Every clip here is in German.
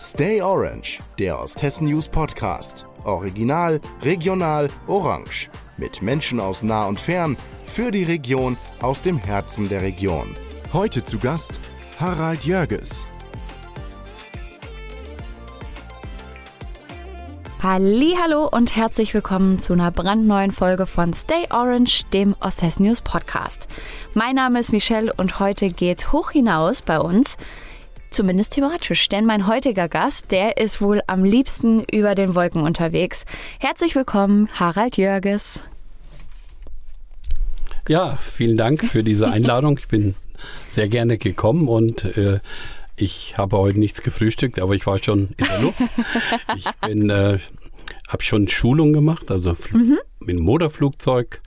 Stay Orange, der Osthessen News Podcast. Original, regional, orange. Mit Menschen aus nah und fern, für die Region, aus dem Herzen der Region. Heute zu Gast Harald Jörges. Hallo und herzlich willkommen zu einer brandneuen Folge von Stay Orange, dem Osthessen News Podcast. Mein Name ist Michelle und heute geht's hoch hinaus bei uns Zumindest thematisch, denn mein heutiger Gast, der ist wohl am liebsten über den Wolken unterwegs. Herzlich willkommen, Harald Jörges. Ja, vielen Dank für diese Einladung. Ich bin sehr gerne gekommen und äh, ich habe heute nichts gefrühstückt, aber ich war schon in der Luft. ich bin, äh, habe schon Schulung gemacht, also mhm. mit dem Motorflugzeug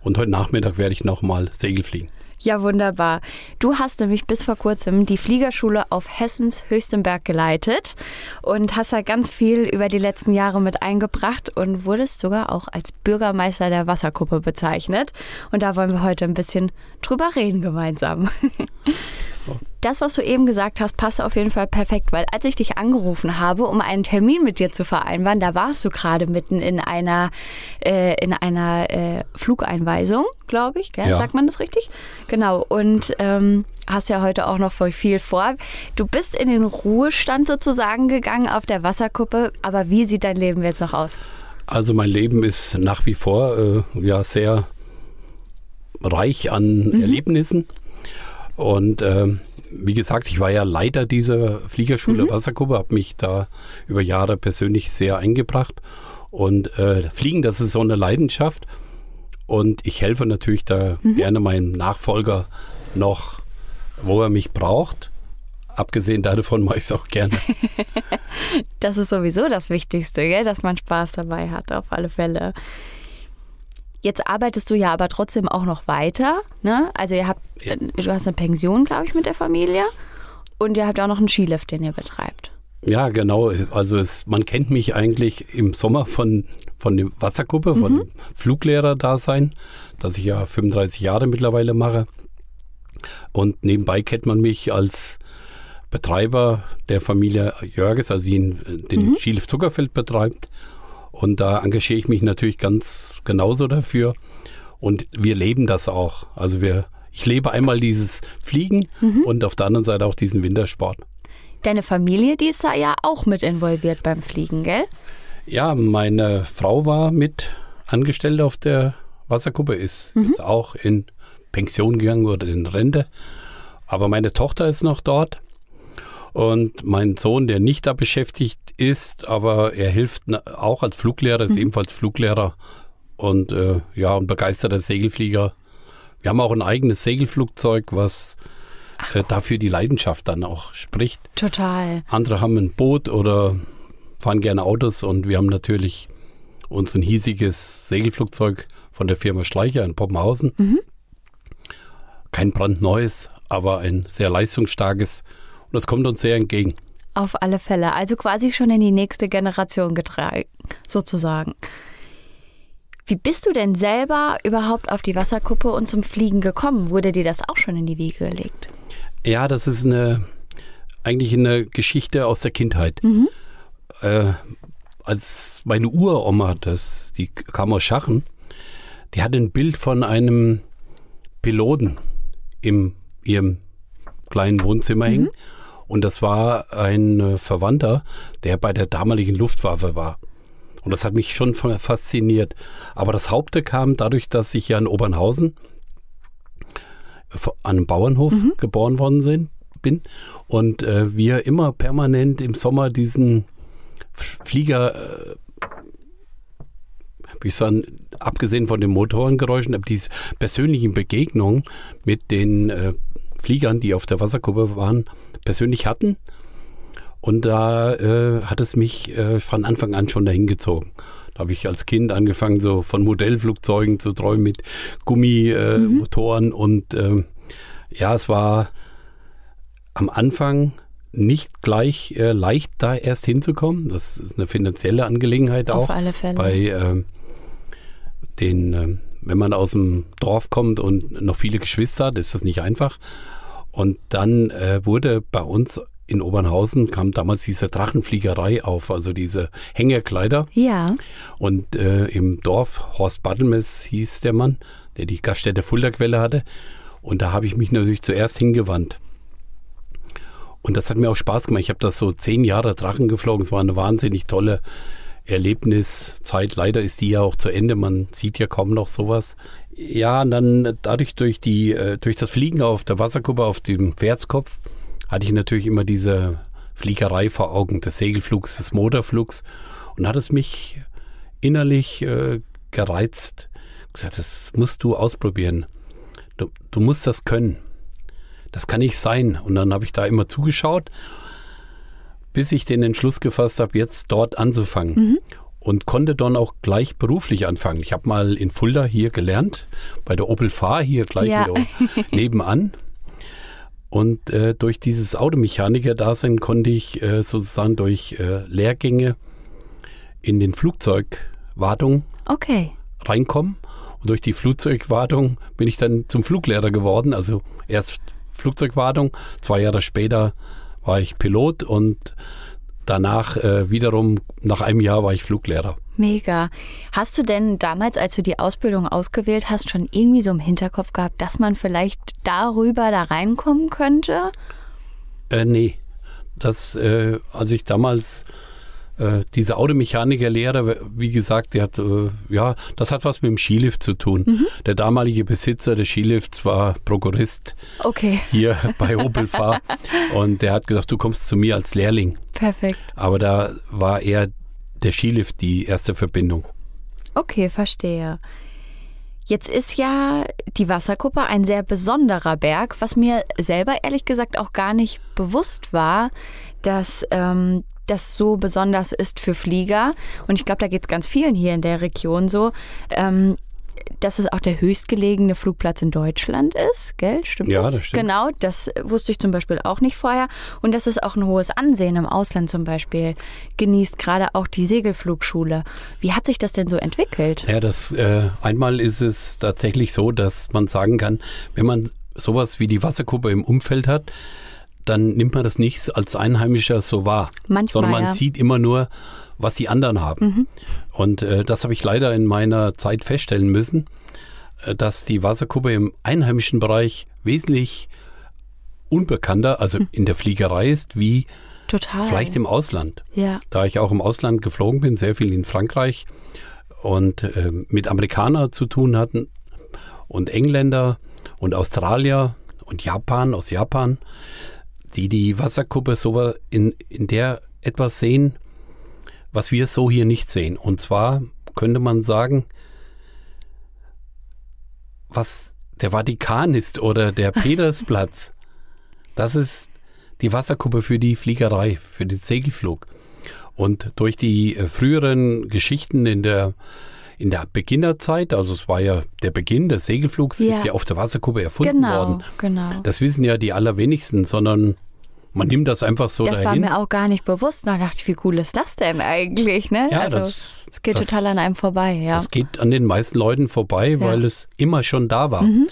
und heute Nachmittag werde ich nochmal Segel fliegen. Ja, wunderbar. Du hast nämlich bis vor kurzem die Fliegerschule auf Hessens höchstem Berg geleitet und hast da ganz viel über die letzten Jahre mit eingebracht und wurdest sogar auch als Bürgermeister der Wasserkuppe bezeichnet. Und da wollen wir heute ein bisschen drüber reden gemeinsam. Das, was du eben gesagt hast, passt auf jeden Fall perfekt, weil als ich dich angerufen habe, um einen Termin mit dir zu vereinbaren, da warst du gerade mitten in einer, äh, in einer äh, Flugeinweisung, glaube ich. Gell? Ja. Sagt man das richtig? Genau. Und ähm, hast ja heute auch noch voll viel vor. Du bist in den Ruhestand sozusagen gegangen auf der Wasserkuppe, aber wie sieht dein Leben jetzt noch aus? Also mein Leben ist nach wie vor äh, ja sehr reich an mhm. Erlebnissen. Und ähm, wie gesagt, ich war ja Leiter dieser Fliegerschule mhm. Wasserkuppe, habe mich da über Jahre persönlich sehr eingebracht. Und äh, Fliegen, das ist so eine Leidenschaft. Und ich helfe natürlich da mhm. gerne meinem Nachfolger noch, wo er mich braucht. Abgesehen davon mache ich es auch gerne. das ist sowieso das Wichtigste, gell? dass man Spaß dabei hat, auf alle Fälle. Jetzt arbeitest du ja aber trotzdem auch noch weiter. Ne? Also ihr habt, ja. du hast eine Pension, glaube ich, mit der Familie. Und ihr habt auch noch einen Skilift, den ihr betreibt. Ja, genau. Also es, man kennt mich eigentlich im Sommer von, von der Wassergruppe, von mhm. Fluglehrer-Dasein, das ich ja 35 Jahre mittlerweile mache. Und nebenbei kennt man mich als Betreiber der Familie Jörges, also die den mhm. Skilift Zuckerfeld betreibt. Und da engagiere ich mich natürlich ganz genauso dafür. Und wir leben das auch. Also wir, ich lebe einmal dieses Fliegen mhm. und auf der anderen Seite auch diesen Wintersport. Deine Familie, die ist da ja auch mit involviert beim Fliegen, gell? Ja, meine Frau war mit angestellt auf der Wasserkuppe, ist mhm. jetzt auch in Pension gegangen oder in Rente. Aber meine Tochter ist noch dort. Und mein Sohn, der nicht da beschäftigt ist, aber er hilft auch als Fluglehrer, ist mhm. ebenfalls Fluglehrer und äh, ja, ein begeisterter Segelflieger. Wir haben auch ein eigenes Segelflugzeug, was äh, dafür die Leidenschaft dann auch spricht. Total. Andere haben ein Boot oder fahren gerne Autos und wir haben natürlich unser hiesiges Segelflugzeug von der Firma Schleicher in Poppenhausen. Mhm. Kein brandneues, aber ein sehr leistungsstarkes und das kommt uns sehr entgegen. Auf alle Fälle. Also quasi schon in die nächste Generation getragen, sozusagen. Wie bist du denn selber überhaupt auf die Wasserkuppe und zum Fliegen gekommen? Wurde dir das auch schon in die Wiege gelegt? Ja, das ist eine eigentlich eine Geschichte aus der Kindheit. Mhm. Äh, als meine Uroma, das, die kam aus Schachen, die hatte ein Bild von einem Piloten in ihrem kleinen Wohnzimmer mhm. hängen. Und das war ein äh, Verwandter, der bei der damaligen Luftwaffe war. Und das hat mich schon fasziniert. Aber das Haupte kam dadurch, dass ich ja in Obernhausen an einem Bauernhof mhm. geboren worden sind, bin und äh, wir immer permanent im Sommer diesen Flieger, äh, wie ich sagen, abgesehen von den Motorengeräuschen, diese persönlichen Begegnungen mit den äh, Fliegern, die auf der Wasserkuppe waren, persönlich hatten. Und da äh, hat es mich äh, von Anfang an schon dahin gezogen. Da habe ich als Kind angefangen, so von Modellflugzeugen zu träumen mit Gummimotoren. Äh, mhm. Und ähm, ja, es war am Anfang nicht gleich äh, leicht, da erst hinzukommen. Das ist eine finanzielle Angelegenheit auch. Auf alle Fälle. Bei äh, den, äh, wenn man aus dem Dorf kommt und noch viele Geschwister hat, ist das nicht einfach. Und dann äh, wurde bei uns in Obernhausen kam damals diese Drachenfliegerei auf, also diese Hängerkleider. Ja. Und äh, im Dorf, Horst Bartelmes hieß der Mann, der die Gaststätte Fuldaquelle hatte. Und da habe ich mich natürlich zuerst hingewandt. Und das hat mir auch Spaß gemacht. Ich habe das so zehn Jahre Drachen geflogen. Es war eine wahnsinnig tolle Erlebniszeit. Leider ist die ja auch zu Ende. Man sieht ja kaum noch sowas. Ja, und dann dadurch durch die, äh, durch das Fliegen auf der Wasserkuppe auf dem Pferdskopf hatte ich natürlich immer diese Fliegerei vor Augen des Segelflugs, des Motorflugs und hat es mich innerlich äh, gereizt. Gesagt, das musst du ausprobieren. Du, du musst das können das kann nicht sein. Und dann habe ich da immer zugeschaut, bis ich den Entschluss gefasst habe, jetzt dort anzufangen. Mhm. Und konnte dann auch gleich beruflich anfangen. Ich habe mal in Fulda hier gelernt, bei der Opel Fahr hier gleich ja. nebenan. Und äh, durch dieses Automechaniker-Dasein konnte ich äh, sozusagen durch äh, Lehrgänge in den Flugzeugwartung okay. reinkommen. Und durch die Flugzeugwartung bin ich dann zum Fluglehrer geworden. Also erst Flugzeugwartung. Zwei Jahre später war ich Pilot und danach äh, wiederum, nach einem Jahr war ich Fluglehrer. Mega. Hast du denn damals, als du die Ausbildung ausgewählt hast, schon irgendwie so im Hinterkopf gehabt, dass man vielleicht darüber da reinkommen könnte? Äh, nee. Das, äh, als ich damals äh, diese Automechanikerlehre, wie gesagt, der hat, äh, ja, das hat was mit dem Skilift zu tun. Mhm. Der damalige Besitzer des Skilifts war Prokurist okay. hier bei Opel Fahr und der hat gesagt, du kommst zu mir als Lehrling. Perfekt. Aber da war eher der Skilift die erste Verbindung. Okay, verstehe. Jetzt ist ja die Wasserkuppe ein sehr besonderer Berg, was mir selber ehrlich gesagt auch gar nicht bewusst war, dass ähm, das so besonders ist für Flieger. Und ich glaube, da geht es ganz vielen hier in der Region so. Ähm, dass es auch der höchstgelegene Flugplatz in Deutschland ist, gell? Stimmt ja, das? das stimmt. Genau, das wusste ich zum Beispiel auch nicht vorher. Und dass es auch ein hohes Ansehen im Ausland zum Beispiel genießt, gerade auch die Segelflugschule. Wie hat sich das denn so entwickelt? Ja, das äh, einmal ist es tatsächlich so, dass man sagen kann, wenn man sowas wie die Wasserkuppe im Umfeld hat, dann nimmt man das nicht als Einheimischer so wahr. Manchmal, sondern man ja. sieht immer nur, was die anderen haben. Mhm. Und äh, das habe ich leider in meiner Zeit feststellen müssen, äh, dass die Wasserkuppe im einheimischen Bereich wesentlich unbekannter, also Mhm. in der Fliegerei ist, wie Total. vielleicht im Ausland. Ja. Da ich auch im Ausland geflogen bin, sehr viel in Frankreich und äh, mit Amerikanern zu tun hatten und Engländer und Australier und Japan aus Japan, die die Wasserkuppe so in, in der etwas sehen, was wir so hier nicht sehen. Und zwar könnte man sagen, was der Vatikan ist oder der Petersplatz, das ist die Wasserkuppe für die Fliegerei, für den Segelflug. Und durch die äh, früheren Geschichten in der in der Beginnerzeit, also es war ja der Beginn des Segelflugs, Ja. ist ja auf der Wasserkuppe erfunden Genau, worden. genau. Das wissen ja die allerwenigsten, sondern man nimmt das einfach so Das war dahin. mir auch gar nicht bewusst. Da dachte ich, wie cool ist das denn eigentlich? Ne? Ja, also, das- es geht das- total an einem vorbei, ja. Das geht an den meisten Leuten vorbei, weil es immer schon da war. Mhm.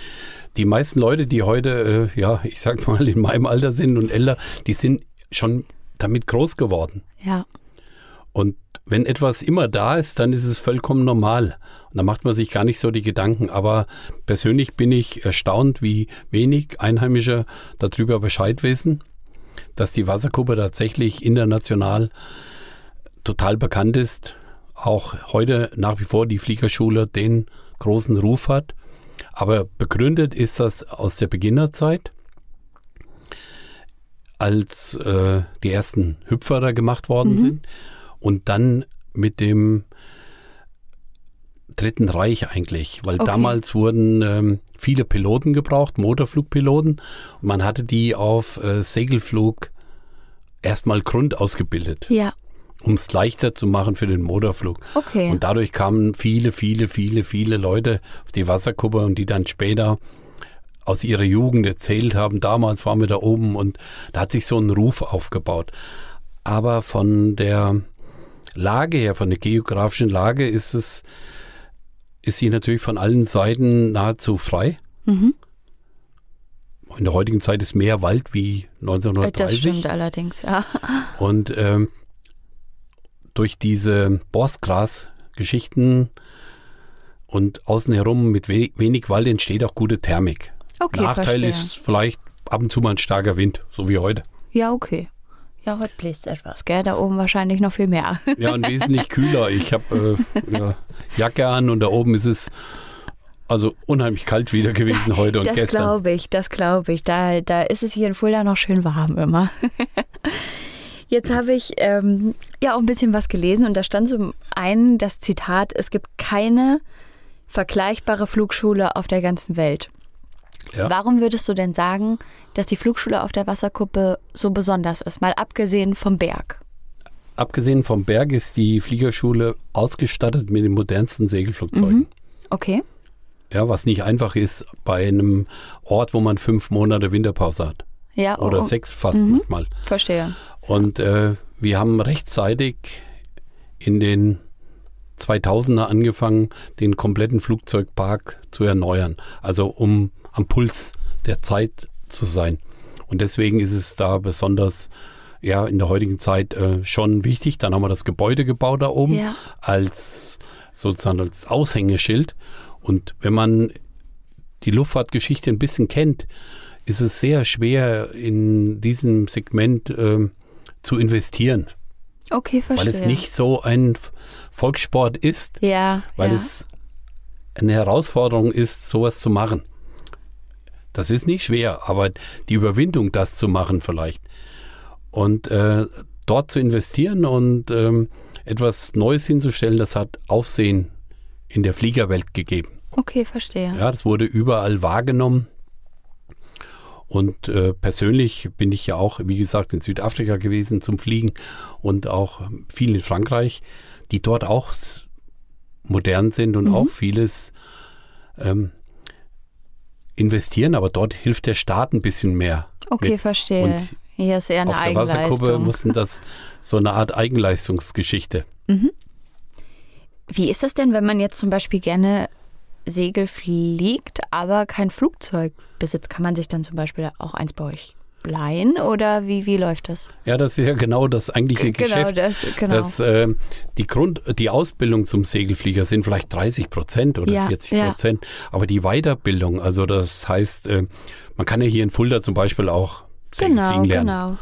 Die meisten Leute, die heute, äh, ja, ich sag mal, in meinem Alter sind und älter, die sind schon damit groß geworden. Ja. Und wenn etwas immer da ist, dann ist es vollkommen normal. Und da macht man sich gar nicht so die Gedanken. Aber persönlich bin ich erstaunt, wie wenig Einheimische darüber Bescheid wissen, dass die Wasserkuppe tatsächlich international total bekannt ist. Auch heute nach wie vor die Fliegerschule den großen Ruf hat. Aber begründet ist das aus der Beginnerzeit, als äh, die ersten Hüpfer da gemacht worden sind und dann mit dem Dritten Reich eigentlich, weil Okay. damals wurden ähm, viele Piloten gebraucht, Motorflugpiloten, und man hatte die auf äh, Segelflug erstmal Grund ausgebildet, Ja. um es leichter zu machen für den Motorflug. Okay. Und dadurch kamen viele, viele, viele, viele Leute auf die Wasserkuppe und die dann später aus ihrer Jugend erzählt haben, damals waren wir da oben und da hat sich so ein Ruf aufgebaut. Aber von der Lage her, von der geografischen Lage ist es, ist sie natürlich von allen Seiten nahezu frei. Mhm. in der heutigen Zeit ist mehr Wald wie 1930. Das stimmt allerdings, ja. Und ähm, durch diese Borstgras-Geschichten und außen herum mit we wenig Wald entsteht auch gute Thermik. Okay, Nachteil verstehe. ist vielleicht ab und zu mal ein starker Wind, so wie heute. Ja, okay. Ja, heute bläst etwas, gell? Da oben wahrscheinlich noch viel mehr. Ja, und wesentlich kühler. Ich habe äh, ja, Jacke an und da oben ist es also unheimlich kalt wieder gewesen heute und das gestern. glaube ich, das glaube ich. Da, da ist es hier in Fulda noch schön warm immer. Jetzt habe ich ähm, ja auch ein bisschen was gelesen und da stand zum einen das Zitat, es gibt keine vergleichbare Flugschule auf der ganzen Welt. Ja. Warum würdest du denn sagen, dass die Flugschule auf der Wasserkuppe so besonders ist, mal abgesehen vom Berg? Abgesehen vom Berg ist die Fliegerschule ausgestattet mit den modernsten Segelflugzeugen. Okay. Ja, was nicht einfach ist bei einem Ort, wo man fünf Monate Winterpause hat. Ja, oh, Oder oh, sechs fast manchmal. verstehe. Und äh, wir haben rechtzeitig in den 2000er angefangen, den kompletten Flugzeugpark zu erneuern. Also um am Puls der Zeit zu sein. Und deswegen ist es da besonders ja in der heutigen Zeit äh, schon wichtig. Dann haben wir das Gebäude gebaut da oben Ja. als sozusagen als Aushängeschild. Und wenn man die Luftfahrtgeschichte ein bisschen kennt, ist es sehr schwer in diesem Segment ähm, zu investieren, Okay, verstehe. weil es nicht so ein Volkssport ist, Ja, weil ja. es eine Herausforderung ist, sowas zu machen. Das ist nicht schwer, aber die Überwindung, das zu machen vielleicht und äh, dort zu investieren und ähm, etwas Neues hinzustellen, das hat Aufsehen in der Fliegerwelt gegeben. Okay, verstehe. Ja, das wurde überall wahrgenommen. Und äh, persönlich bin ich ja auch, wie gesagt, in Südafrika gewesen zum Fliegen und auch viel in Frankreich, die dort auch modern sind und auch vieles ähm, investieren, aber dort hilft der Staat ein bisschen mehr. Okay, mit. verstehe. Und Hier ist eher eine Auf der Wasserkuppe Eigenleistung. mussten das so eine Art Eigenleistungsgeschichte. Wie ist das denn, wenn man jetzt zum Beispiel gerne Segel fliegt, aber kein Flugzeug besitzt? Kann man sich dann zum Beispiel auch eins bei euch leihen oder wie, wie läuft das? Ja, das ist ja genau das eigentliche Genau, Geschäft. das, genau. dass äh, die Grund, die Ausbildung zum Segelflieger sind vielleicht 30 Prozent oder Ja, 40 Prozent, aber die Weiterbildung, also das heißt, äh, man kann ja hier in Fulda zum Beispiel auch Segelfliegen genau, lernen. genau.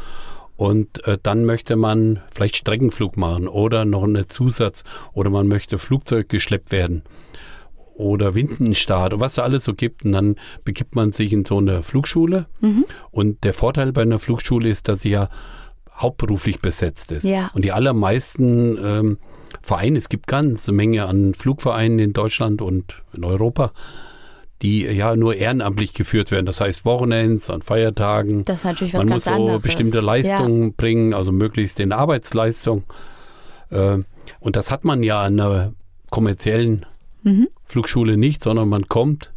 Und äh, dann möchte man vielleicht Streckenflug machen oder noch einen Zusatz oder man möchte Flugzeug geschleppt werden oder Windenstart und was da alles so gibt. Und dann begibt man sich in so eine Flugschule. Mhm. Und der Vorteil bei einer Flugschule ist, dass sie ja hauptberuflich besetzt ist. Ja. Und die allermeisten ähm, Vereine, es gibt ganze Menge an Flugvereinen in Deutschland und in Europa, die ja nur ehrenamtlich geführt werden. Das heißt Wochenends, an Feiertagen. Das ist natürlich was Man ganz muss so anderes. bestimmte Leistungen bringen, also möglichst in Arbeitsleistung. Äh, Und das hat man ja an einer kommerziellen Mhm. Flugschule nicht, sondern man kommt,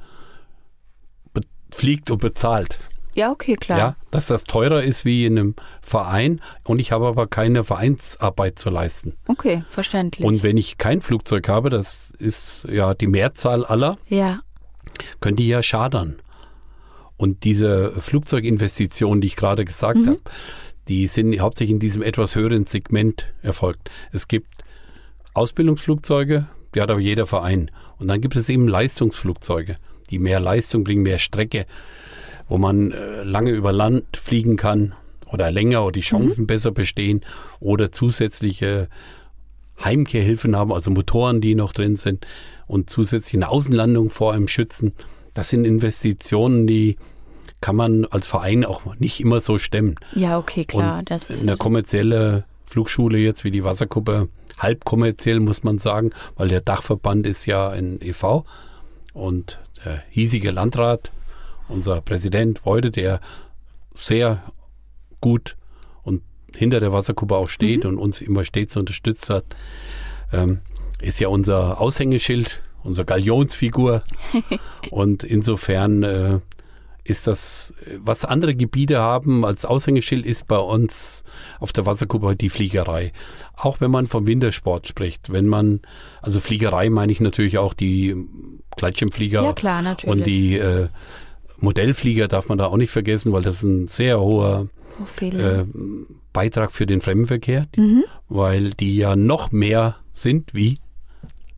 fliegt und bezahlt. Ja, ja okay, klar. Ja, dass das teurer ist wie in einem Verein und ich habe aber keine Vereinsarbeit zu leisten. Okay, verständlich. Und wenn ich kein Flugzeug habe, das ist ja die Mehrzahl aller, ja, können die ja schadern. Und diese Flugzeuginvestitionen, die ich gerade gesagt Mhm. habe, die sind hauptsächlich in diesem etwas höheren Segment erfolgt. Es gibt Ausbildungsflugzeuge, die hat aber jeder Verein. Und dann gibt es eben Leistungsflugzeuge, die mehr Leistung bringen, mehr Strecke, wo man äh, lange über Land fliegen kann oder länger oder die Chancen besser bestehen oder zusätzliche Heimkehrhilfen haben, also Motoren, die noch drin sind und zusätzlich eine Außenlandung vor einem schützen. Das sind Investitionen, die kann man als Verein auch nicht immer so stemmen. ja, okay, klar. Und das ist eine kommerzielle Flugschule jetzt wie die Wasserkuppe, halb kommerziell muss man sagen, weil der Dachverband ist ja ein e.V. und der hiesige Landrat, unser Präsident Weude, der sehr gut und hinter der Wasserkuppe auch steht und uns immer stets unterstützt hat, ähm, ist ja unser Aushängeschild, unsere Galionsfigur. und insofern äh, ist das, was andere Gebiete haben als Aushängeschild, ist bei uns auf der Wasserkuppe die Fliegerei. Auch wenn man vom Wintersport spricht, wenn man, also Fliegerei meine ich natürlich auch die Gleitschirmflieger ja, klar, natürlich. und die äh, Modellflieger darf man da auch nicht vergessen, weil das ist ein sehr hoher Oh, äh, Beitrag für den Fremdenverkehr, Mhm. weil die ja noch mehr sind wie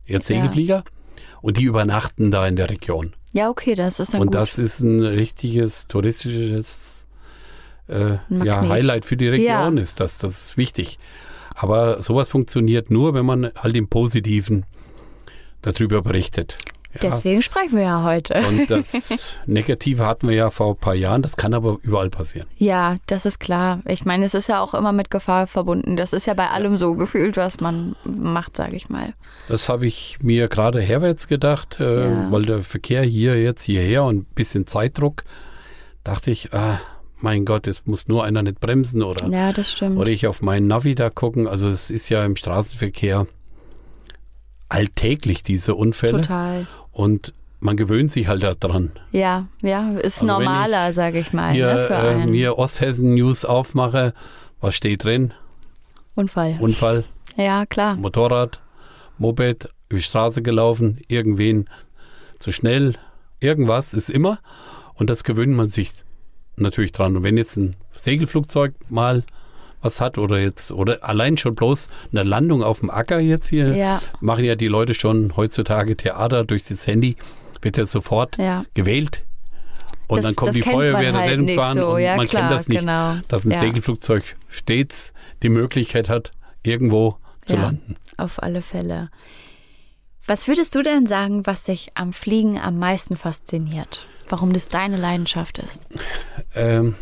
jetzt Ja. Segelflieger und die übernachten da in der Region. Ja, okay, das ist dann und gut. das ist ein richtiges touristisches äh, ja. Highlight für die Region Ja. ist das. Das ist wichtig. Aber sowas funktioniert nur, wenn man halt im Positiven darüber berichtet. Ja. Deswegen sprechen wir ja heute. Und das Negative hatten wir ja vor ein paar Jahren, das kann aber überall passieren. Ja, das ist klar. Ich meine, es ist ja auch immer mit Gefahr verbunden. Das ist ja bei allem so gefühlt, was man macht, sage ich mal. Das habe ich mir gerade herwärts gedacht, äh, Ja. weil der Verkehr hier jetzt hierher und ein bisschen Zeitdruck, dachte ich, ah, mein Gott, es muss nur einer nicht bremsen oder, Ja, das stimmt. oder ich auf meinen Navi da gucken. Also es ist ja im Straßenverkehr alltäglich diese Unfälle Total. und man gewöhnt sich halt daran. Ja, ja, ist Also normaler, sage ich mal, Hier ne, für äh, mir Osthessen News aufmache, was steht drin? Unfall. Unfall, Ja, klar. Motorrad, Moped, über die Straße gelaufen, irgendwen zu schnell, irgendwas ist immer. Und das gewöhnt man sich natürlich dran. Und wenn jetzt ein Segelflugzeug mal was hat oder jetzt, oder allein schon bloß eine Landung auf dem Acker jetzt hier, Ja, machen ja die Leute schon heutzutage Theater durch das Handy, wird ja sofort ja. gewählt. Und das, dann kommt die Feuerwehr, der halt Rettungswagen so. und ja, man klar, kennt das nicht, Genau. dass ein Segelflugzeug stets die Möglichkeit hat, irgendwo zu landen. Auf alle Fälle. Was würdest du denn sagen, was dich am Fliegen am meisten fasziniert? Warum das deine Leidenschaft ist? Ähm,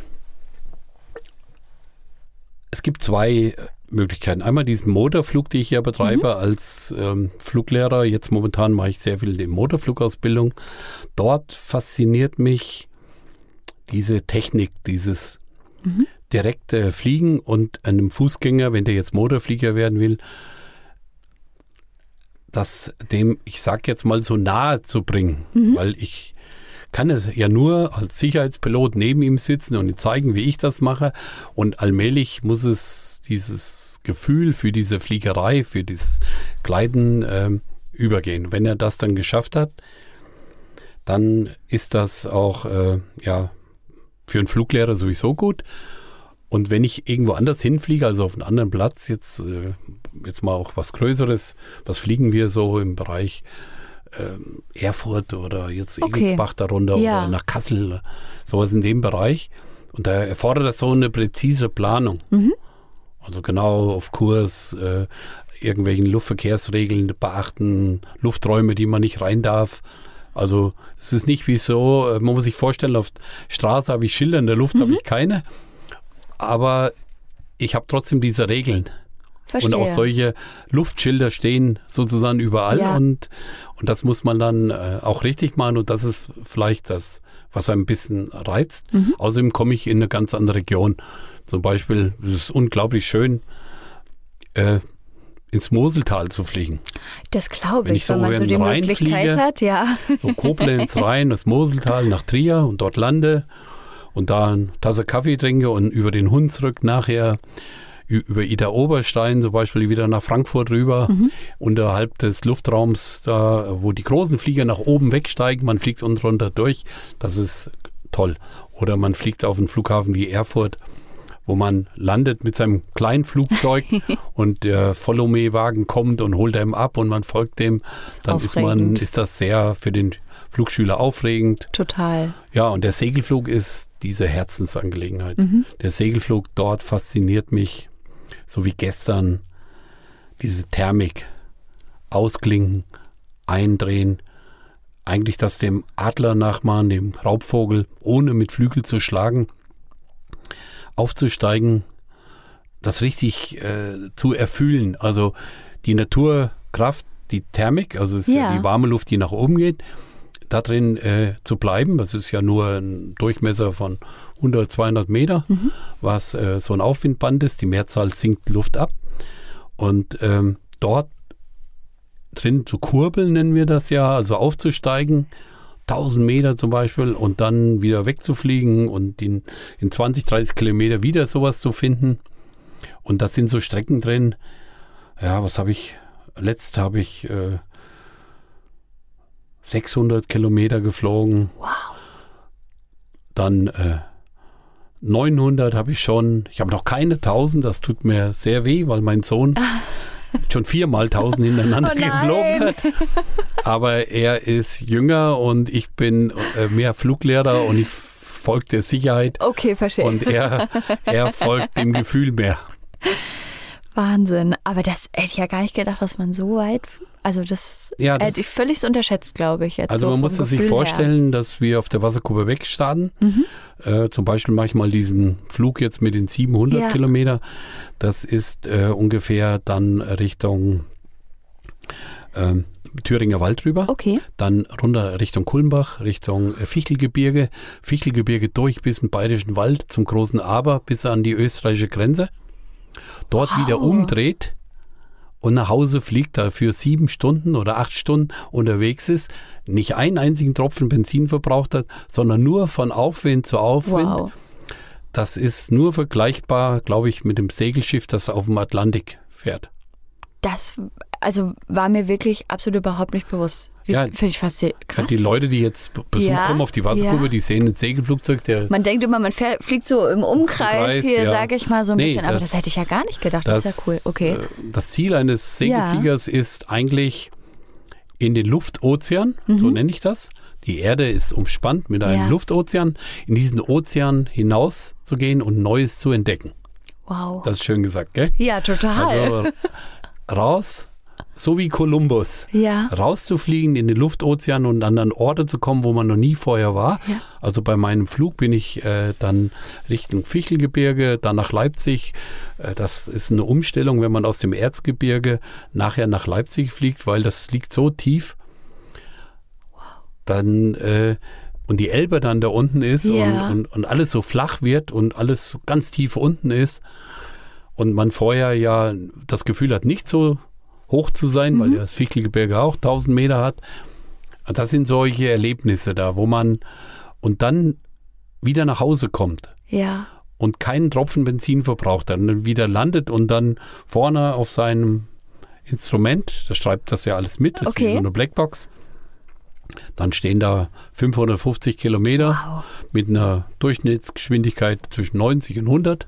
es gibt zwei Möglichkeiten. Einmal diesen Motorflug, den ich ja betreibe als ähm, Fluglehrer. Jetzt momentan mache ich sehr viel in Motorflugausbildung. Dort fasziniert mich diese Technik, dieses direkte Fliegen und einem Fußgänger, wenn der jetzt Motorflieger werden will, das dem, ich sag jetzt mal, so nahe zu bringen. Weil ich kann es ja nur als Sicherheitspilot neben ihm sitzen und ihm zeigen, wie ich das mache. Und allmählich muss es dieses Gefühl für diese Fliegerei, für dieses Gleiten ähm, übergehen. Wenn er das dann geschafft hat, dann ist das auch äh, ja für einen Fluglehrer sowieso gut. Und wenn ich irgendwo anders hinfliege, also auf einen anderen Platz, jetzt, äh, jetzt mal auch was Größeres, was fliegen wir so im Bereich ähm, Erfurt oder jetzt Okay. Egelsbach darunter Ja. oder nach Kassel, sowas in dem Bereich. Und da erfordert das so eine präzise Planung. Also genau auf Kurs, äh, irgendwelchen Luftverkehrsregeln beachten, Lufträume, die man nicht rein darf. Also es ist nicht wie so, äh, man muss sich vorstellen, auf Straße habe ich Schilder, in der Luft habe ich keine. Aber ich habe trotzdem diese Regeln. Verstehe. Und auch solche Luftschilder stehen sozusagen überall Ja. und, und das muss man dann äh, auch richtig machen und das ist vielleicht das, was ein bisschen reizt. Mhm. Außerdem komme ich in eine ganz andere Region. Zum Beispiel, es ist unglaublich schön, äh, ins Moseltal zu fliegen. das glaube wenn ich, ich so wenn man so die Rhein Möglichkeit fliege, hat, ja. So Koblenz rein, das Moseltal nach Trier und dort lande und da eine Tasse Kaffee trinke und über den Hunsrück nachher über Ida Oberstein zum Beispiel wieder nach Frankfurt rüber, unterhalb des Luftraums, da, wo die großen Flieger nach oben wegsteigen, man fliegt unten drunter durch, das ist toll. Oder man fliegt auf einen Flughafen wie Erfurt, wo man landet mit seinem kleinen Flugzeug und der Follow-Me-Wagen kommt und holt einem ab und man folgt dem, dann ist man, ist das sehr für den Flugschüler aufregend. Total. Ja, und der Segelflug ist diese Herzensangelegenheit. Mhm. Der Segelflug dort fasziniert mich, so wie gestern, diese Thermik. Ausklinken, eindrehen, eigentlich das dem Adler nachmachen, dem Raubvogel, ohne mit Flügel zu schlagen, aufzusteigen, das richtig äh, zu erfüllen. Also die Naturkraft, die Thermik, also es ist ja. Ja. die warme Luft, die nach oben geht, da drin äh, zu bleiben. Das ist ja nur ein Durchmesser von 100, 200 Meter, was äh, so ein Aufwindband ist. Die Mehrzahl sinkt Luft ab. Und ähm, dort drin zu kurbeln, nennen wir das ja, also aufzusteigen, 1000 Meter zum Beispiel, und dann wieder wegzufliegen und in, in 20, 30 Kilometer wieder sowas zu finden. Und das sind so Strecken drin. Ja, was habe ich? Letzt habe ich äh, 600 Kilometer geflogen. Wow. Dann äh, 900 habe ich schon. Ich habe noch keine 1000. Das tut mir sehr weh, weil mein Sohn schon viermal 1000 hintereinander Oh geflogen hat. Aber er ist jünger und ich bin äh, mehr Fluglehrer und ich folge der Sicherheit Okay, verstehe. und er, er folgt dem Gefühl mehr. Wahnsinn. Aber das hätte ich ja gar nicht gedacht, dass man so weit. Also, das, Ja, das- hätte ich völlig unterschätzt, glaube ich. Jetzt Also so man muss sich Gefühl her. vorstellen, dass wir auf der Wasserkuppe wegstarten. Äh, zum Beispiel mache ich mal diesen Flug jetzt mit den 700 Ja. Kilometer. Das ist äh, ungefähr dann Richtung ähm, Thüringer Wald rüber. Okay. Dann runter Richtung Kulmbach, Richtung äh, Fichtelgebirge. Fichtelgebirge durch bis in den Bayerischen Wald zum großen Aber bis an die österreichische Grenze. Dort Wow. wieder umdreht und nach Hause fliegt, dafür sieben Stunden oder acht Stunden unterwegs ist, nicht einen einzigen Tropfen Benzin verbraucht hat, sondern nur von Aufwind zu Aufwind. Wow. Das ist nur vergleichbar, glaube ich, mit dem Segelschiff, das auf dem Atlantik fährt. Das also war mir wirklich absolut überhaupt nicht bewusst. Wie, Ja. Finde ich fast krass. Die Leute, die jetzt Besuch Ja, kommen auf die Wasserkuppe, ja. die sehen ein Segelflugzeug, der Man denkt immer, man fährt, fliegt so im Umkreis, Umkreis, hier, ja. sage ich mal so ein Nee, bisschen. Aber das, das- hätte ich ja gar nicht gedacht. Das, ist ja cool. Okay. äh, Das Ziel eines Segelfliegers ist eigentlich in den Luftozean, so nenne ich das. Die Erde ist umspannt mit einem Mhm. Luftozean, in diesen Ozean hinaus zu gehen und Neues zu entdecken. Wow. Das ist schön gesagt, gell? ja, total. Also raus, so wie Kolumbus. ja. rauszufliegen in den Luftozean und an, Orte zu kommen, wo man noch nie vorher war. Ja. Also bei meinem Flug bin ich äh, dann Richtung Fichtelgebirge, dann nach Leipzig. Äh, das ist eine Umstellung, wenn man aus dem Erzgebirge nachher nach Leipzig fliegt, weil das liegt so tief. Dann äh, und die Elbe dann da unten ist Ja. und, und, und alles so flach wird und alles so ganz tief unten ist und man vorher ja das Gefühl hat, nicht so hoch zu sein, weil ja das Fichtelgebirge auch 1000 Meter hat. Das sind solche Erlebnisse da, wo man und dann wieder nach Hause kommt Ja. und keinen Tropfen Benzin verbraucht, dann wieder landet und dann vorne auf seinem Instrument, das schreibt das ja alles mit, das ist Okay. wie so eine Blackbox. Dann stehen da 550 Kilometer Wow. mit einer Durchschnittsgeschwindigkeit zwischen 90 und 100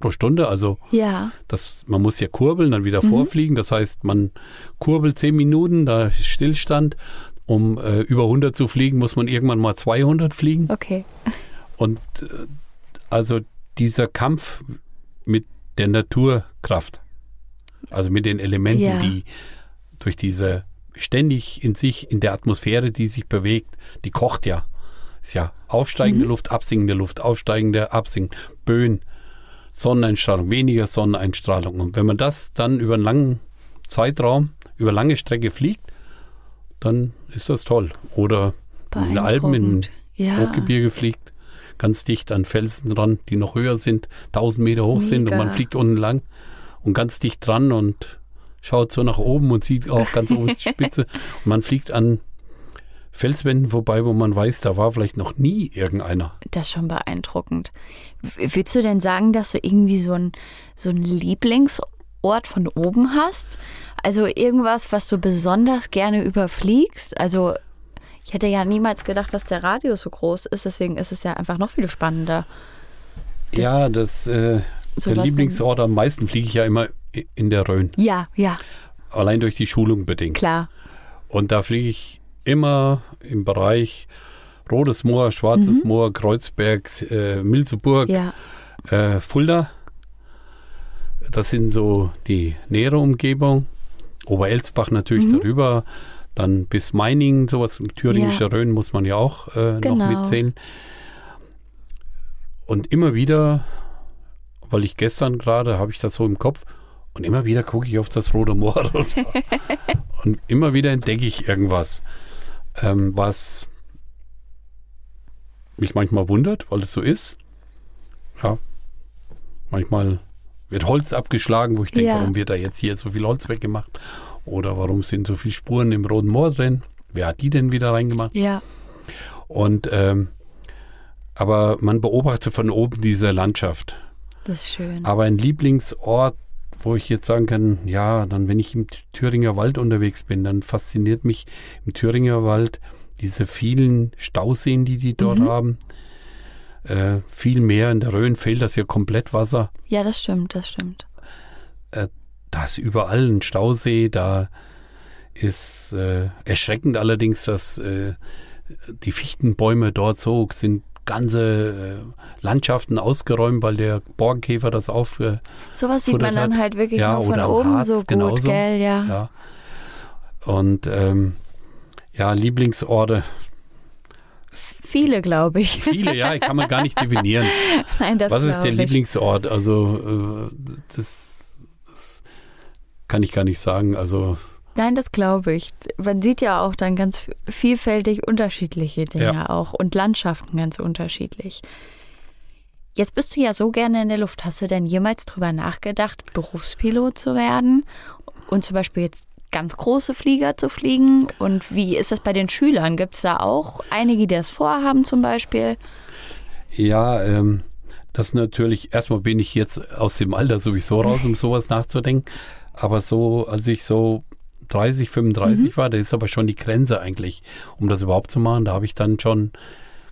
pro Stunde. Also Ja. das, man muss ja kurbeln, dann Mhm. wieder vorfliegen. Das heißt, man kurbelt 10 Minuten, da ist Stillstand. Um äh, über 100 zu fliegen, muss man irgendwann mal 200 fliegen. Okay. Und äh, also dieser Kampf mit der Naturkraft, also mit den Elementen, Ja. die durch diese ständig in sich, in der Atmosphäre, die sich bewegt, die kocht ja. Ist ja aufsteigende Luft, absinkende Luft, aufsteigende, absinkende, Böen, Sonneneinstrahlung, weniger Sonneneinstrahlung. Und wenn man das dann über einen langen Zeitraum, über lange Strecke fliegt, dann ist das toll. Oder in den Alpen, in ja. Hochgebirge fliegt, ganz dicht an Felsen dran, die noch höher sind, 1000 Meter hoch sind und Mega. man fliegt unten lang und ganz dicht dran und schaut so nach oben und sieht auch ganz oben die Spitze. Und man fliegt an Felswänden vorbei, wo man weiß, da war vielleicht noch nie irgendeiner. Das ist schon beeindruckend. Willst du denn sagen, dass du irgendwie so ein, so ein Lieblingsort von oben hast? Also irgendwas, was du besonders gerne überfliegst? Also ich hätte ja niemals gedacht, dass der Radius so groß ist, deswegen ist es ja einfach noch viel spannender. Das- ja, das äh, So der Lieblingsort am meisten fliege ich ja immer in der Rhön. Ja, ja, Allein durch die Schulung bedingt. klar. Und da fliege ich immer im Bereich Rotes Moor, Schwarzes Moor, Kreuzberg, äh, Milzeburg, Ja, äh, Fulda. Das sind so die nähere Umgebung. Oberelsbach natürlich Mhm. darüber. Dann bis Meiningen, sowas. Thüringische Ja. Rhön muss man ja auch äh, Genau. noch mitzählen. Und immer wieder, weil ich gestern gerade, habe ich das so im Kopf, und immer wieder gucke ich auf das Rote Moor runter. und immer wieder entdecke ich irgendwas, ähm, was mich manchmal wundert, weil es so ist. Ja, manchmal wird Holz abgeschlagen, wo ich denke, Ja. warum wird da jetzt hier so viel Holz weggemacht? Oder warum sind so viele Spuren im Roten Moor drin? Wer hat die denn wieder reingemacht? ja, Und ähm, aber man beobachtet von oben diese Landschaft. das ist schön. Aber ein Lieblingsort, wo ich jetzt sagen kann, ja, dann wenn ich im Thüringer Wald unterwegs bin, dann fasziniert mich im Thüringer Wald diese vielen Stauseen, die die dort Mhm. haben. äh, viel mehr. In der Rhön fehlt das ja komplett Wasser. Ja, das stimmt, das stimmt. Äh, da ist überall ein Stausee, da ist äh, erschreckend allerdings, dass äh, die Fichtenbäume dort so sind ganze äh, Landschaften ausgeräumt, weil der Borkenkäfer das auf. Äh, Sowas sieht man dann hat. halt wirklich ja, nur von oben Harz so gut, genauso. gell? Ja. Ja. Und ähm, ja, Lieblingsorte. Viele, glaube ich. Viele, ja, kann man gar nicht definieren. Nein, das Was ist der ich. Lieblingsort? Also, äh, das, das kann ich gar nicht sagen. Also, Nein, das glaube ich. Man sieht ja auch dann ganz vielfältig unterschiedliche Dinge Ja. auch und Landschaften ganz unterschiedlich. Jetzt bist du ja so gerne in der Luft. Hast du denn jemals drüber nachgedacht, Berufspilot zu werden und zum Beispiel jetzt ganz große Flieger zu fliegen? Und wie ist das bei den Schülern? Gibt es da auch einige, die das vorhaben zum Beispiel? ja, ähm, das natürlich, erstmal bin ich jetzt aus dem Alter sowieso raus, um sowas nachzudenken. Aber so, als ich so 30, 35 war, da ist aber schon die Grenze eigentlich, um das überhaupt zu machen. Da habe ich dann schon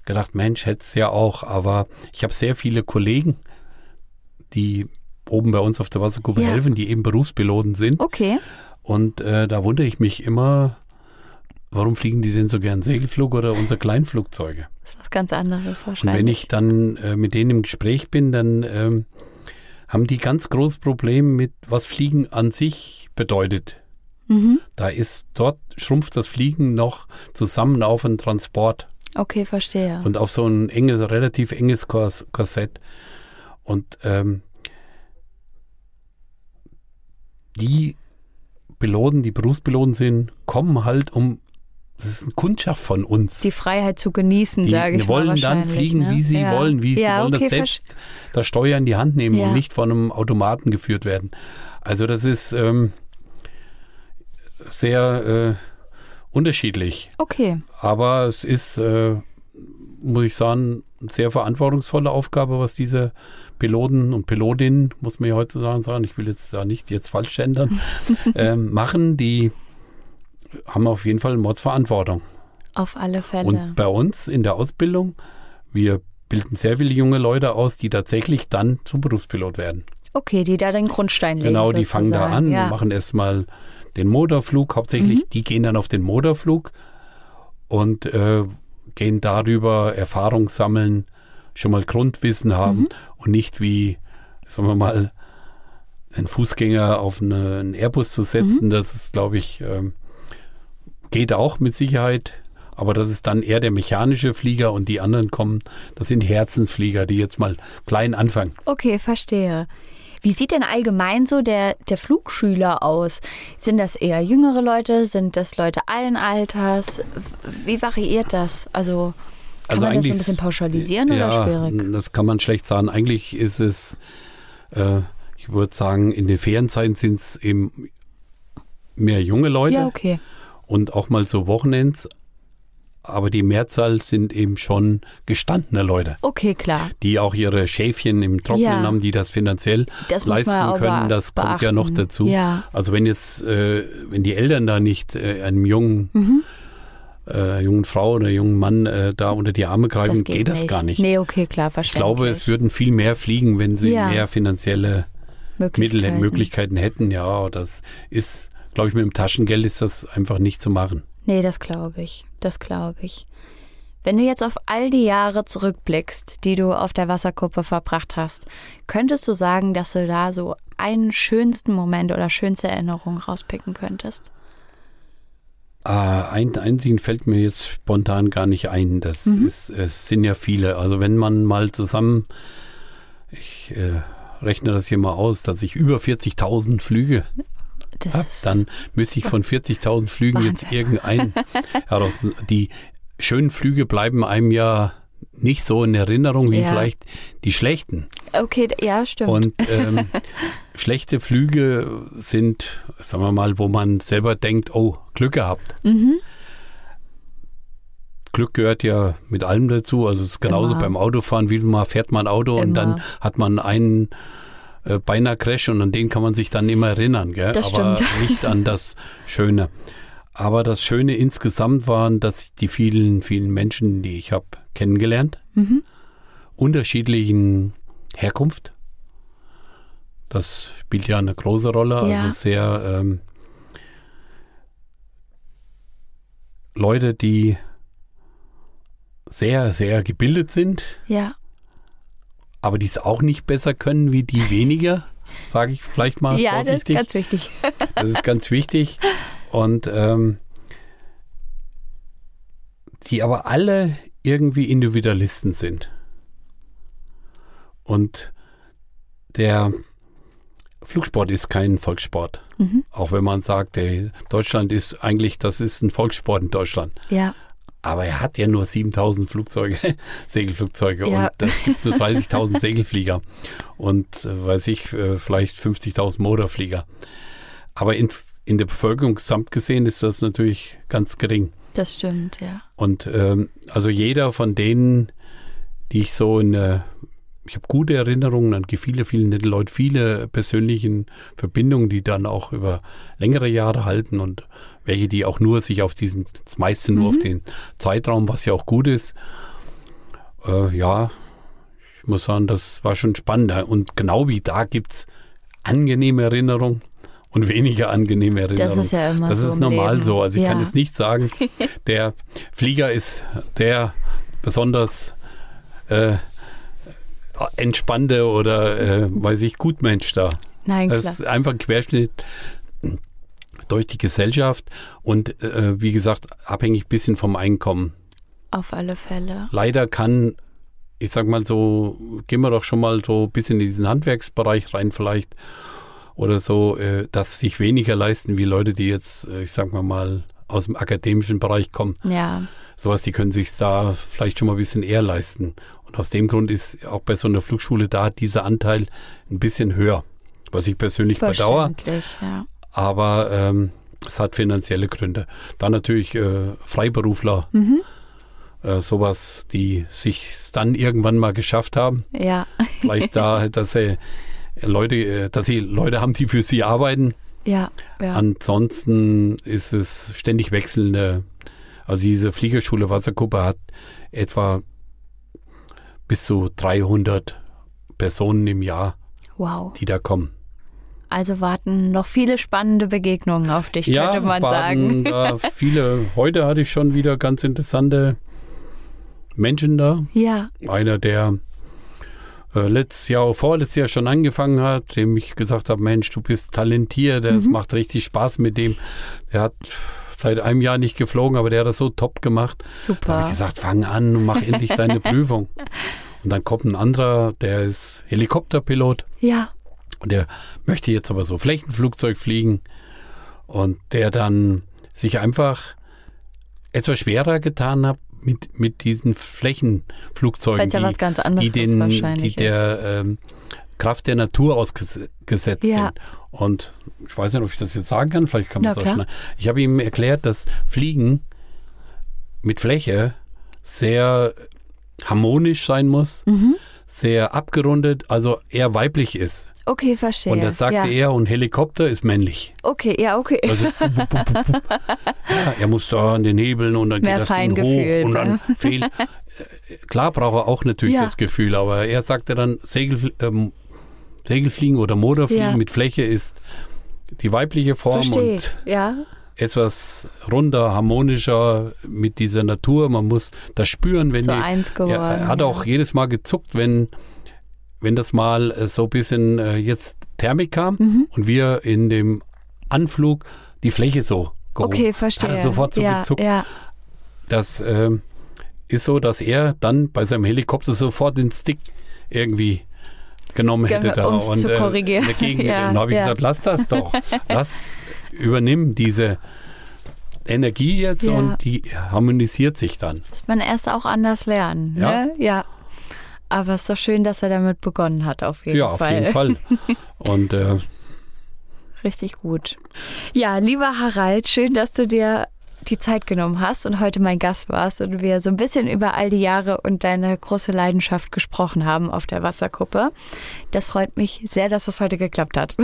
gedacht, Mensch, hätte es ja auch. Aber ich habe sehr viele Kollegen, die oben bei uns auf der Wasserkuppe Ja. helfen, die eben Berufspiloten sind. Okay. Und äh, da wundere ich mich immer, warum fliegen die denn so gern Segelflug oder unsere Kleinflugzeuge? Das ist was ganz anderes Und wahrscheinlich. wenn ich dann äh, mit denen im Gespräch bin, dann ähm, haben die ganz großes Problem mit, was Fliegen an sich bedeutet. mhm. Da ist dort schrumpft das Fliegen noch zusammen auf einen Transport Okay, verstehe. und auf so ein enges, relativ enges Kors Korsett. Und ähm, die Piloten, die Berufspiloten sind, kommen halt um, das ist eine Kundschaft von uns. die Freiheit zu genießen, sage ich mal wollen dann fliegen, ne? wie sie ja. wollen, wie ja, sie wollen okay, das selbst das Steuer in die Hand nehmen Ja. und nicht von einem Automaten geführt werden. Also das ist ähm, sehr äh, unterschiedlich. Okay, Aber es ist, äh, muss ich sagen, sehr verantwortungsvolle Aufgabe, was diese Piloten und Pilotinnen, muss man ja heutzutage sagen, ich will jetzt da nicht jetzt falsch gendern, ähm, machen, die haben auf jeden Fall Mordsverantwortung. auf alle Fälle. Und bei uns in der Ausbildung, wir bilden sehr viele junge Leute aus, die tatsächlich dann zum Berufspilot werden. okay, die da den Grundstein legen. Genau, die fangen da sozusagen. an, ja. machen erstmal den Motorflug. Hauptsächlich, Mhm. die gehen dann auf den Motorflug und äh, gehen darüber Erfahrung sammeln, schon mal Grundwissen haben Mhm. und nicht wie, sagen wir mal, einen Fußgänger auf eine, einen Airbus zu setzen. Mhm. Das ist, glaube ich, ähm, geht auch mit Sicherheit. Aber das ist dann eher der mechanische Flieger und die anderen kommen, das sind Herzensflieger, die jetzt mal klein anfangen. Okay, verstehe. Wie sieht denn allgemein so der, der Flugschüler aus? Sind das eher jüngere Leute? Sind das Leute allen Alters? Wie variiert das? Also kann Also man das so ein bisschen pauschalisieren ja, oder schwierig? Das kann man schlecht sagen. Eigentlich ist es, äh, ich würde sagen, in den Ferienzeiten sind es eben mehr junge Leute Ja, okay. und auch mal so Wochenends. Aber die Mehrzahl sind eben schon gestandene Leute, Okay, klar. die auch ihre Schäfchen im Trockenen Ja. haben, die das finanziell Das leisten können. Das kommt ja noch beachten. dazu. Ja. Also wenn jetzt, äh, wenn die Eltern da nicht äh, einem jungen, Mhm. äh, jungen Frau oder jungen Mann äh, da unter die Arme greifen, Das geht, das gar nicht. Nee, okay, klar, Ich verständlich. glaube, es würden viel mehr fliegen, wenn sie Ja. mehr finanzielle Mittel, Möglichkeiten. Möglichkeiten hätten. Ja, das ist, glaube ich, mit dem Taschengeld ist das einfach nicht zu machen. Nee, das glaube ich. Das glaube ich. Wenn du jetzt auf all die Jahre zurückblickst, die du auf der Wasserkuppe verbracht hast, könntest du sagen, dass du da so einen schönsten Moment oder schönste Erinnerung rauspicken könntest? Äh, einen einzigen fällt mir jetzt spontan gar nicht ein. Das Mhm. ist, es sind ja viele. Also wenn man mal zusammen, ich äh, rechne das hier mal aus, dass ich über 40.000 Flüge Das habe, dann müsste ich von 40.000 Flügen jetzt irgendeinen heraus. Die schönen Flüge bleiben einem ja nicht so in Erinnerung wie Ja. vielleicht die schlechten. Okay, ja, stimmt. Und ähm, schlechte Flüge sind, sagen wir mal, wo man selber denkt, oh, Glück gehabt. mhm. Glück gehört ja mit allem dazu. Also es ist genauso Immer. beim Autofahren, wie man fährt man Auto und Immer. dann hat man einen äh, beinahe Crash und an den kann man sich dann immer erinnern, gell? Das aber stimmt. nicht an das Schöne. Aber das Schöne insgesamt waren, dass die vielen, vielen Menschen, die ich habe kennengelernt Mhm. unterschiedlichen Herkunft. Das spielt ja eine große Rolle. Ja. Also sehr ähm, Leute, die sehr, sehr gebildet sind, Ja. Aber die es auch nicht besser können wie die weniger, sage ich vielleicht mal Ja, das ist vorsichtig. ganz wichtig. Das ist ganz wichtig. Und ähm, die aber alle irgendwie Individualisten sind. Und der Flugsport ist kein Volkssport. Mhm. Auch wenn man sagt, ey, Deutschland ist eigentlich, das ist ein Volkssport in Deutschland. Ja. Aber er hat ja nur 7000 Flugzeuge, Segelflugzeuge Ja. und da gibt es nur 30.000 Segelflieger und äh, weiß ich, äh, vielleicht 50.000 Motorflieger. Aber ins, in der Bevölkerung gesamt gesehen ist das natürlich ganz gering. Das stimmt, ja. Und ähm, also jeder von denen, die ich so in der, ich habe gute Erinnerungen an viele, viele nette Leute, viele persönlichen Verbindungen, die dann auch über längere Jahre halten und welche, die auch nur sich auf diesen, das meiste nur auf den Zeitraum, was ja auch gut ist. Äh, ja, ich muss sagen, das war schon spannend. Und genau wie da gibt es angenehme Erinnerungen und weniger angenehme Erinnerungen. Das ist ja immer Das so ist normal Leben. so. Also ich kann Ja. jetzt nicht sagen, der Flieger ist der besonders äh, entspannte oder äh, weiß ich, Gutmensch da. Nein, Das klar. ist einfach ein Querschnitt durch die Gesellschaft und äh, wie gesagt, abhängig ein bisschen vom Einkommen. Auf alle Fälle. Leider kann, ich sag mal so, gehen wir doch schon mal so ein bisschen in diesen Handwerksbereich rein vielleicht oder so, äh, dass sich weniger leisten wie Leute, die jetzt, äh, ich sag mal mal, aus dem akademischen Bereich kommen. Ja. Sowas, die können sich da vielleicht schon mal ein bisschen eher leisten. Und aus dem Grund ist auch bei so einer Flugschule da dieser Anteil ein bisschen höher, was ich persönlich bedauere. Ja. Aber ähm, es hat finanzielle Gründe. Dann natürlich äh, Freiberufler, Mhm. äh, sowas, die sich dann irgendwann mal geschafft haben. Ja. Vielleicht da, dass sie Leute, äh, dass sie Leute haben, die für sie arbeiten. Ja. ja. Ansonsten ist es ständig wechselnde. Also diese Fliegerschule Wasserkuppe hat etwa bis zu 300 Personen im Jahr, wow. die da kommen. Also warten noch viele spannende Begegnungen auf dich, könnte man sagen. Da viele. Heute hatte ich schon wieder ganz interessante Menschen da. Ja. Einer, der äh, letztes Jahr, vorletztes Jahr schon angefangen hat, dem ich gesagt habe, Mensch, du bist talentiert, es Mhm. macht richtig Spaß mit dem. Der hat seit einem Jahr nicht geflogen, aber der hat das so top gemacht. Da habe Super. ich gesagt, fang an und mach endlich deine Prüfung. Und dann kommt ein anderer, der ist Helikopterpilot Ja. und der möchte jetzt aber so Flächenflugzeug fliegen und der dann sich einfach etwas schwerer getan hat mit, mit diesen Flächenflugzeugen, ja die, was ganz anderes die, den, die der ähm, Kraft der Natur ausgesetzt Ja. sind. Und ich weiß nicht, ob ich das jetzt sagen kann, vielleicht kann man es auch schnell. Ich habe ihm erklärt, dass Fliegen mit Fläche sehr harmonisch sein muss, Mhm. sehr abgerundet, also eher weiblich ist. Okay, verstehe. Und das sagte ja. er, und Helikopter ist männlich. Okay, ja, okay. Also, ja, er muss da an den Hebeln und dann Mehr geht das Ding Feingefühl, hoch und dann fehlt. äh, Klar braucht er auch natürlich Ja. das Gefühl, aber er sagte dann, Segel, ähm, Segelfliegen oder Motorfliegen Ja. mit Fläche ist die weibliche Form Verstehe. und Ja. etwas runder, harmonischer mit dieser Natur. Man muss das spüren, wenn So die, eins geworden. er, hat auch jedes Mal gezuckt, wenn, wenn das mal äh, so ein bisschen äh, jetzt Thermik kam Mhm. und wir in dem Anflug die Fläche so gehoben. Okay, verstehe. Hat er sofort so ja, gezuckt. Ja. Das ähm, ist so, dass er dann bei seinem Helikopter sofort den Stick irgendwie genommen hätte da und zu korrigieren. dagegen. Ja, habe ich ja. gesagt, lass das doch. lass, übernimm diese Energie jetzt Ja. und die harmonisiert sich dann. Muss man erst auch anders lernen. Ja. Ne? Ja. Aber es ist doch schön, dass er damit begonnen hat, auf jeden ja, auf Fall. jeden Fall. Und äh, Richtig gut. Ja, lieber Harald, schön, dass du dir die Zeit genommen hast und heute mein Gast warst und wir so ein bisschen über all die Jahre und deine große Leidenschaft gesprochen haben auf der Wasserkuppe. Das freut mich sehr, dass das heute geklappt hat.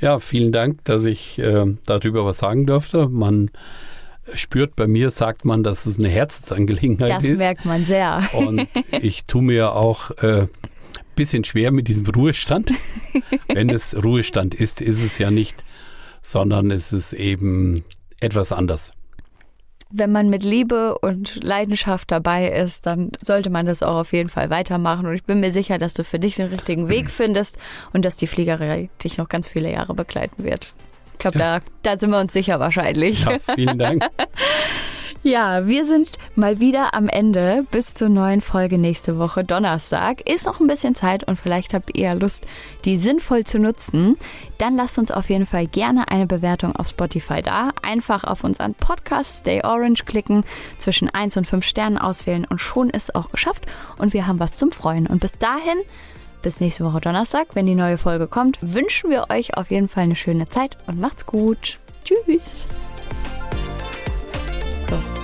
ja, vielen Dank, dass ich äh, darüber was sagen durfte. Man spürt bei mir, sagt man, dass es eine Herzensangelegenheit das ist. Das merkt man sehr. Und ich tue mir auch äh, bisschen schwer mit diesem Ruhestand. Wenn es Ruhestand ist, ist es ja nicht, sondern es ist eben etwas anders. Wenn man mit Liebe und Leidenschaft dabei ist, dann sollte man das auch auf jeden Fall weitermachen. Und ich bin mir sicher, dass du für dich den richtigen Weg findest und dass die Fliegerei dich noch ganz viele Jahre begleiten wird. Ich glaube, ja. da, da sind wir uns sicher wahrscheinlich. Ja, vielen Dank. Ja, wir sind mal wieder am Ende bis zur neuen Folge nächste Woche Donnerstag. Ist noch ein bisschen Zeit und vielleicht habt ihr Lust, die sinnvoll zu nutzen. Dann lasst uns auf jeden Fall gerne eine Bewertung auf Spotify da. Einfach auf unseren Podcast Stay Orange klicken, zwischen 1 und 5 Sternen auswählen und schon ist auch geschafft und wir haben was zum Freuen. Und bis dahin bis nächste Woche Donnerstag, wenn die neue Folge kommt, wünschen wir euch auf jeden Fall eine schöne Zeit und macht's gut. Tschüss. So